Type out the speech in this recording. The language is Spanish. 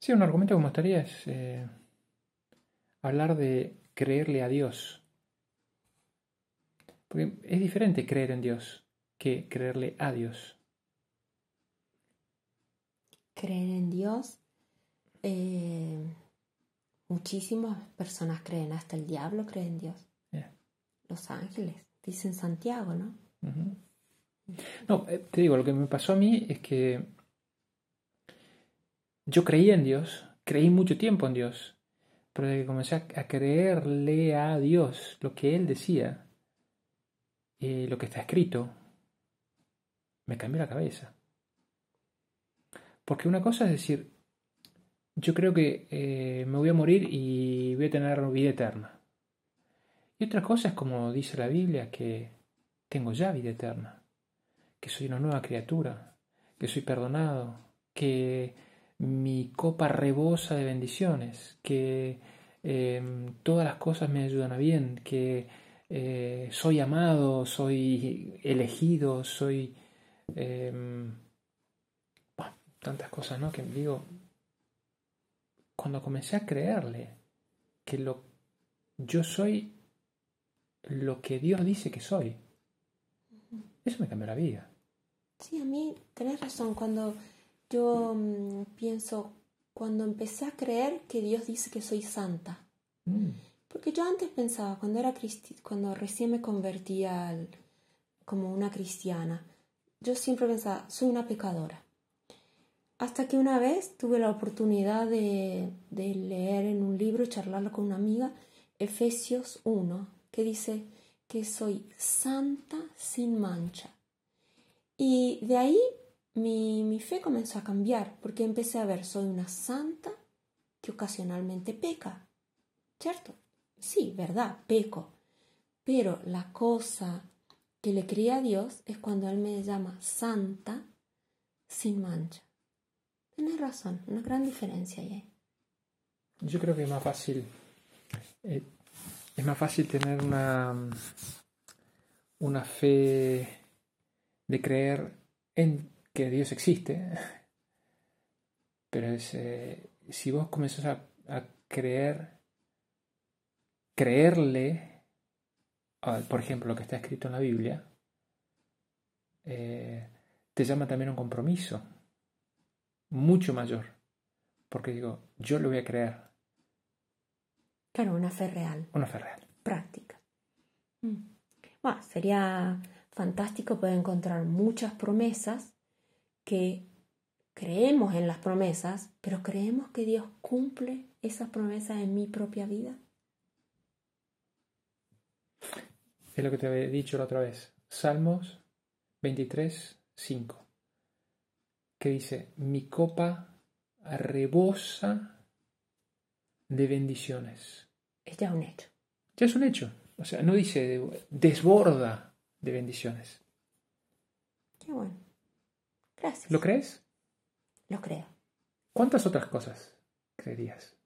Sí, un argumento que me gustaría es eh, hablar de creerle a Dios. Porque es diferente creer en Dios que creerle a Dios. Creer en Dios. eh, muchísimas personas creen, hasta el diablo cree en Dios. Yeah. Los ángeles, dicen Santiago, ¿no? No, eh, te digo, lo que me pasó a mí es que yo creía en Dios, creí mucho tiempo en Dios, pero desde que comencé a, creerle a Dios lo que Él decía, y lo que está escrito, me cambió la cabeza. Porque una cosa es decir, yo creo que eh, me voy a morir y voy a tener vida eterna. Y otra cosa es como dice la Biblia, que tengo ya vida eterna, que soy una nueva criatura, que soy perdonado, que mi copa rebosa de bendiciones, que eh, todas las cosas me ayudan a bien, que eh, soy amado, soy elegido, soy... eh, bueno, tantas cosas, ¿no? Que digo, cuando comencé a creerle que lo, yo soy lo que Dios dice que soy, eso me cambió la vida. Sí, a mí tenés razón. Cuando yo mm, pienso, cuando empecé a creer que Dios dice que soy santa. Mm, Porque yo antes pensaba, cuando era cristi- cuando recién me convertía al- como una cristiana, yo siempre pensaba, soy una pecadora. Hasta que una vez tuve la oportunidad de, de leer en un libro y charlarlo con una amiga, Efesios 1, que dice que soy santa sin mancha. Y de ahí mi, mi fe comenzó a cambiar, porque empecé a ver, soy una santa que ocasionalmente peca. ¿Cierto? Sí, verdad, peco. Pero la cosa que le creí a Dios es cuando Él me llama santa sin mancha. Tienes razón, una gran diferencia ahí. Yo creo que es más fácil. eh, es más fácil tener una, una fe de creer en que Dios existe. Pero es, eh, si vos comenzás a, a creer, creerle, a, por ejemplo, lo que está escrito en la Biblia, eh, te llama también a un compromiso mucho mayor. Porque digo, yo lo voy a creer, Claro, una fe real, una fe real. práctica. Mm. Bueno, sería fantástico poder encontrar muchas promesas que creemos en las promesas, pero creemos que Dios cumple esas promesas en mi propia vida. Es lo que te había dicho la otra vez. Salmos 23, 5. Que dice, mi copa rebosa de bendiciones. Es ya un hecho. Ya es un hecho. O sea, no dice desborda de bendiciones. Qué bueno. Gracias. ¿Lo crees? Lo creo. ¿Cuántas otras cosas creerías?